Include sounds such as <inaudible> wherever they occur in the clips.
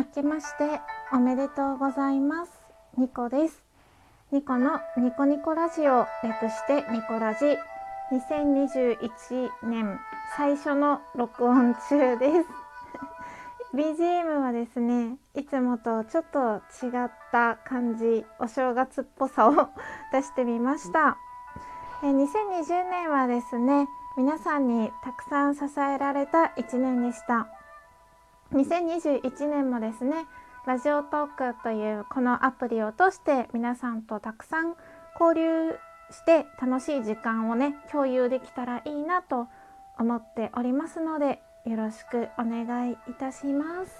明けましておめでとうございます。ニコです。ニコのニコニコラジオ略してニコラジ。2021年最初の録音中です。<laughs> BGM はですねいつもとちょっと違った感じお正月っぽさを <laughs> 出してみました。え2020年はですね皆さんにたくさん支えられた1年でした。2021年もですねラジオトークというこのアプリを通して皆さんとたくさん交流して楽しい時間をね共有できたらいいなと思っておりますのでよろしくお願いいたします。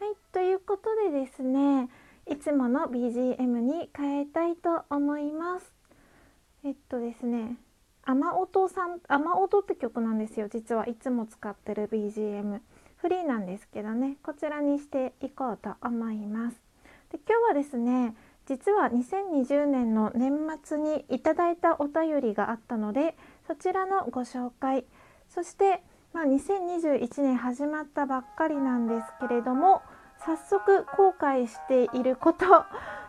はいということでですねいつもの BGM に変えたいと思います。えっとですね雨音さん雨音って曲なんですよ実はいつも使ってる BGM。フリーなんですけどねこちらにしていこうと思います。で今日はですね実は2020年の年末にいただいたお便りがあったのでそちらのご紹介そして、まあ、2021年始まったばっかりなんですけれども早速後悔していること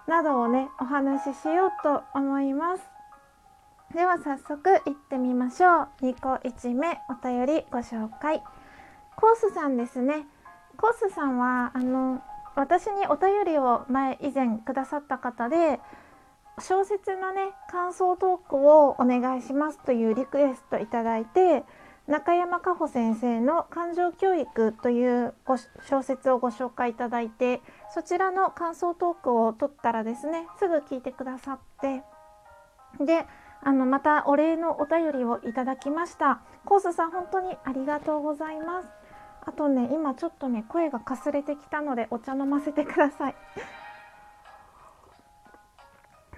などをねお話ししようと思います。では早速いってみましょう。2個1目お便りご紹介。コースさんですね。コースさんはあの私にお便りを前以前くださった方で小説のね感想トークをお願いしますというリクエストいただいて中山加穂先生の「感情教育」という小説をご紹介いただいてそちらの感想トークを取ったらですねすぐ聞いてくださってであのまたお礼のお便りをいただきました。コースさん本当にありがとうございます。あとね今ちょっとね声がかすれてきたのでお茶飲ませてください。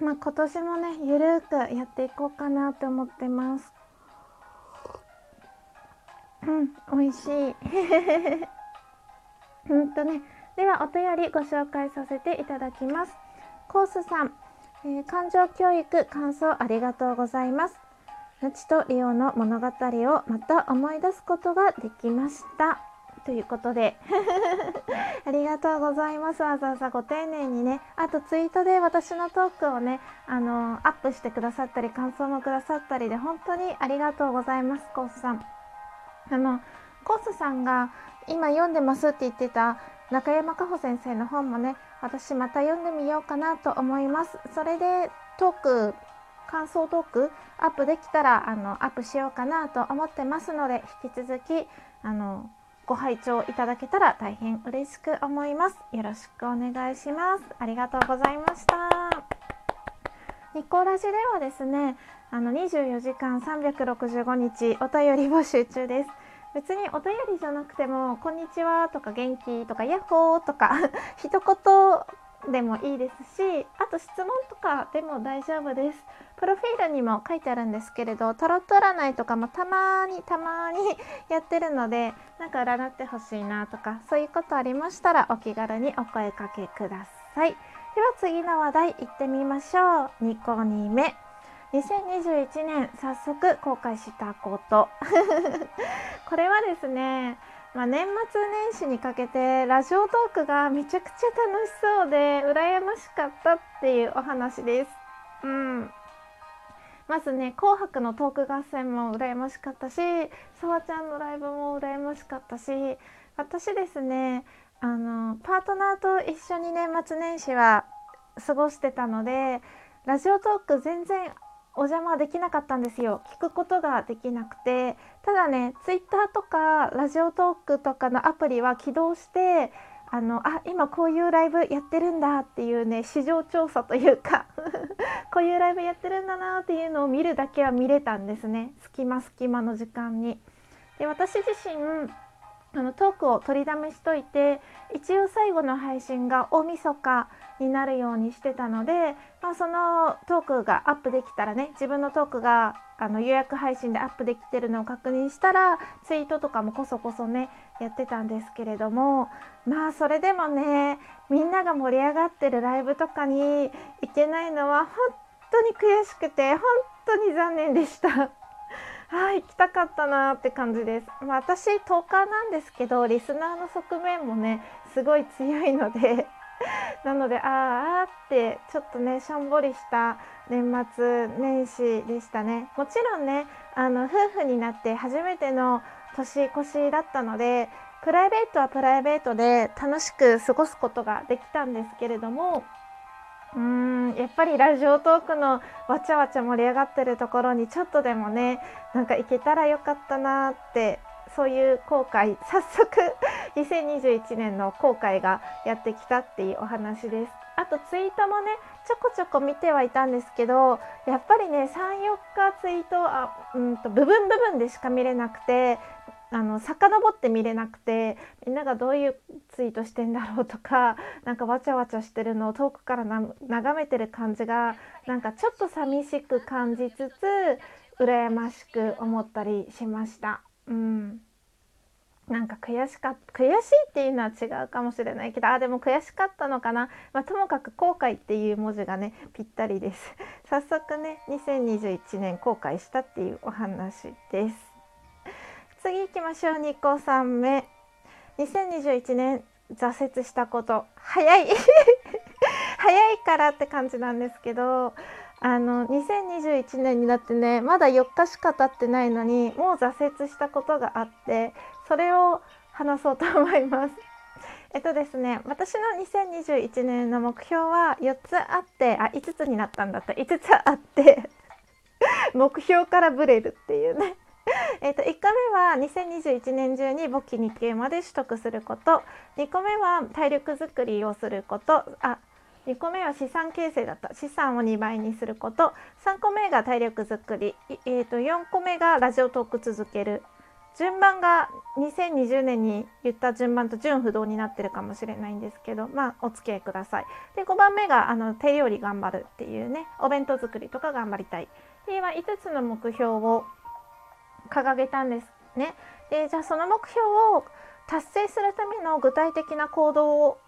<laughs> まあ今年もねゆるくやっていこうかなって思ってます。うん美味しい。<laughs> うんとね。ではお便りご紹介させていただきます。コースさん、えー、感情教育感想ありがとうございます。ナチとリオの物語をまた思い出すことができました。ということで。<laughs> ありがとうございます。わざわざご丁寧にね。あとツイートで私のトークをねあのアップしてくださったり感想もくださったりで本当にありがとうございます。コースさん。あのコースさんが今読んでますって言ってた中山加穂先生の本もね私また読んでみようかなと思います。それでトーク感想トークアップできたらあのアップしようかなと思ってますので引き続きあのご拝聴いただけたら大変嬉しく思います。よろしくお願いします。ありがとうございました。ニコラジではですね、あの24時間365日お便り募集中です。別にお便りじゃなくても、こんにちはとか元気とかヤッホーとか <laughs> 一言でもいいですしあと質問とかでも大丈夫ですプロフィールにも書いてあるんですけれどタロット占いとかもたまにたまに <laughs> やってるのでなんか占ってほしいなとかそういうことありましたらお気軽にお声かけください。では次の話題いってみましょう。2個2目。2021年早速公開したこと。<laughs> これはですねまあ、年末年始にかけてラジオトークがめちゃくちゃ楽しそうで羨ましかったっていうお話です。うん、まずね「紅白」のトーク合戦も羨ましかったしさわちゃんのライブも羨ましかったし私ですねあのパートナーと一緒に年末年始は過ごしてたのでラジオトーク全然お邪魔できなかったんですよ。聞くことができなくて。ただねツイッターとかラジオトークとかのアプリは起動してあのあ今こういうライブやってるんだっていうね市場調査というか <laughs> こういうライブやってるんだなっていうのを見るだけは見れたんですね隙間隙間の時間に。で私自身あのトークを取りだめしといて一応最後の配信が大晦日になるようにしてたので、まあ、そのトークがアップできたらね自分のトークがあの予約配信でアップできてるのを確認したらツイートとかもこそこそねやってたんですけれどもまあそれでもねみんなが盛り上がってるライブとかに行けないのは本当に悔しくて本当に残念でした。<laughs> はい、行きたかったなって感じです。まあ、私トーカーなんですけどリスナーの側面もねすごい強いので <laughs> なのであーあってちょっとねしょんぼりした年末年始でしたね。もちろんねあの夫婦になって初めての年越しだったのでプライベートはプライベートで楽しく過ごすことができたんですけれどもうーんやっぱりラジオトークのわちゃわちゃ盛り上がってるところにちょっとでもねなんか行けたらよかったなってそういう後悔早速 <laughs> 2021年の後悔がやってきたっていうお話ですあとツイートもねちょこちょこ見てはいたんですけどやっぱりね34日ツイートあうんと部分部分でしか見れなくてあの遡って見れなくてみんながどういうツイートしてんだろうとか <laughs> なんかわちゃわちゃしてるのを遠くから眺めてる感じがなんかちょっと寂しく感じつつ羨ましく思ったりしました。うん。なんか悔しかった悔しいっていうのは違うかもしれないけどあでも悔しかったのかな、まあ、ともかく後悔っていう文字がねぴったりです。<laughs> 早速ね2021年後悔したっていうお話です。次行きましょう2個3目。2021年挫折したこと。早い。<laughs> 早いからって感じなんですけどあの2021年になってねまだ4日しか経ってないのにもう挫折したことがあってそれを話そうと思います。<laughs> えっとですね私の2021年の目標は4つあってあ5つになったんだった。5つあって <laughs> 目標からブレるっていうね。<laughs> えー、と1個目は2021年中に簿記2級まで取得すること。2個目は体力づくりをすること。あ2個目は資産形成だった資産を2倍にすること3個目が体力づくり、えー、と4個目がラジオトーク続ける順番が2020年に言った順番と順不動になってるかもしれないんですけどまあお付き合いください。で5番目があの手料理頑張るっていうねお弁当作りとか頑張りたい。では5つの目標を掲げたんですね。でじゃあその目標を達成するための具体的な行動を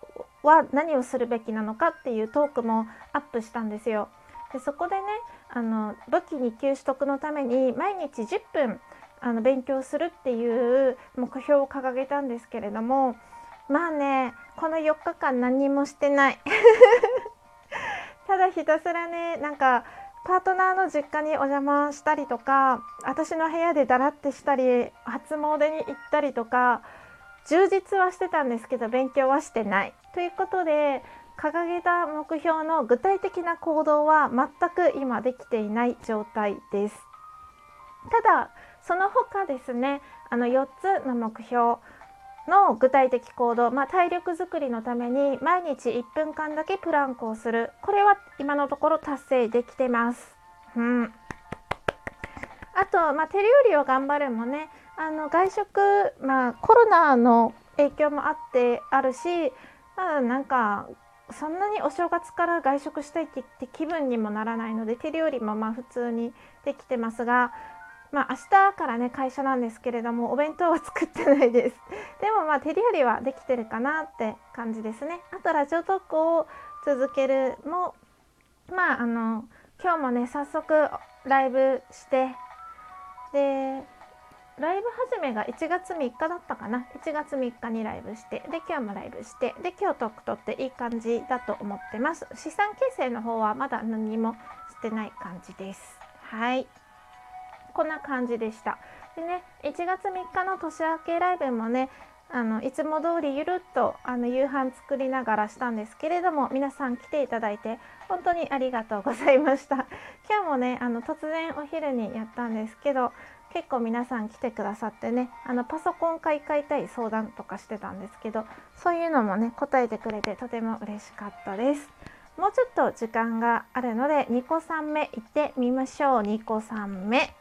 は何をするべきなのかっていうトークもアップしたんですよ。でそこでねあの武器2級取得のために毎日10分あの勉強するっていう目標を掲げたんですけれどもまあねこの4日間何もしてない <laughs> ただひたすらねなんかパートナーの実家にお邪魔したりとか私の部屋でだらってしたり初詣に行ったりとか充実はしてたんですけど勉強はしてないということで掲げた目標の具体的な行動は全く今できていない状態です。ただその他ですねあの4つの目標の具体的行動、まあ、体力づくりのために毎日1分間だけプランクをするこれは今のところ達成できてます。うん、と、まあ、手料理を頑張るもねあの外食、まあ、コロナの影響もあってあるし、まあ、なんかそんなにお正月から外食したいって気分にもならないので手料理もまあ普通にできてますがまあ、明日からね会社なんですけれどもお弁当は作ってないです。<laughs> でもまあ手料理はできてるかなって感じですね。あとラジオトークを続けるもまああの今日もね早速ライブしてでライブ始めが1月3日だったかな。1月3日にライブしてで今日もライブしてで今日トークとっていい感じだと思ってます。資産形成の方はまだ何もしてない感じです。はい。こんな感じでした。でね1月3日の年明けライブもねあのいつも通りゆるっとあの夕飯作りながらしたんですけれども皆さん来ていただいて本当にありがとうございました。<laughs> 今日もねあの突然お昼にやったんですけど結構皆さん来てくださってねあのパソコン買い替えたい相談とかしてたんですけどそういうのもね答えてくれてとても嬉しかったです。もうちょっと時間があるので2個3目いってみましょう。2個3目。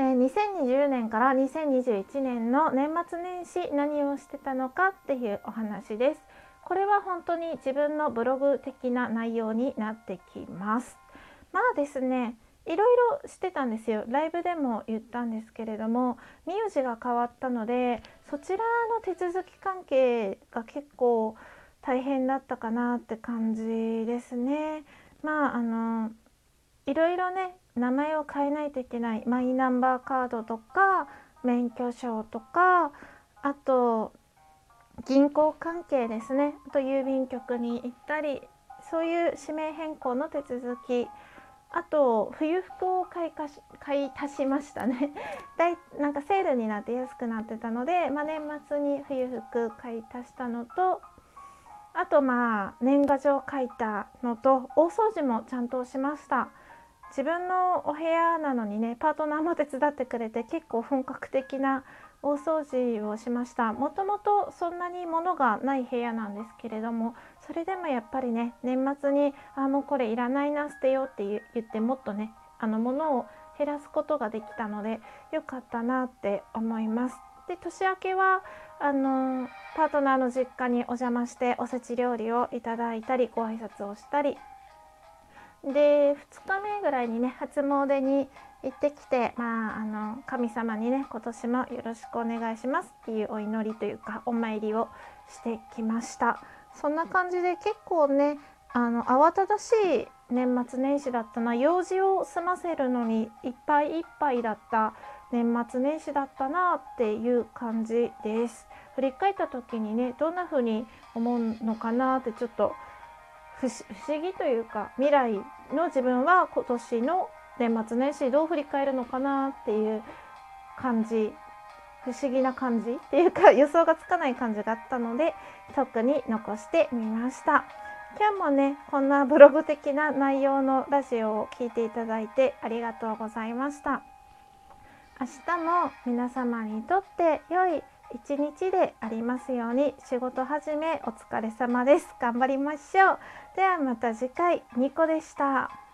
えー、2020年から2021年の年末年始何をしてたのかっていうお話です。これは本当に自分のブログ的な内容になってきます。まあですねいろいろしてたんですよライブでも言ったんですけれども名字が変わったのでそちらの手続き関係が結構大変だったかなって感じですね。まああのいろいろね名前を変えないといけないマイナンバーカードとか免許証とかあと銀行関係ですね。あと郵便局に行ったりそういう指名変更の手続き。あと冬服を買いかし買い足しましたね。<laughs> だいなんかセールになって安くなってたので、まあ、年末に冬服買い足したのとあとまあ年賀状書いたのと大掃除もちゃんとしました。自分のお部屋なのにねパートナーも手伝ってくれて結構本格的な大掃除をしましたもともとそんなに物がない部屋なんですけれどもそれでもやっぱりね年末にあもうこれいらないな捨てようって言ってもっとねあの物を減らすことができたので良かったなって思います。で年明けはあのパートナーの実家にお邪魔しておせち料理をいただいたりご挨拶をしたりで2日目ぐらいにね初詣に行ってきて、まあ、あの神様にね今年もよろしくお願いしますっていうお祈りというかお参りをしてきました。そんな感じで結構ねあの慌ただしい年末年始だったな用事を済ませるのにいっぱいいっぱいだった年末年始だったなっていう感じです。振り返った時にねどんな風に思うのかなってちょっと不思議というか未来の自分は今年の年末年始どう振り返るのかなっていう感じ。不思議な感じっていうか <laughs> 予想がつかない感じがあったので特に残してみました。今日もねこんなブログ的な内容のラジオを聴いていただいてありがとうございました。明日も皆様にとって良い一日でありますように仕事始めお疲れ様です。頑張りましょう。ではまた次回ニコでした。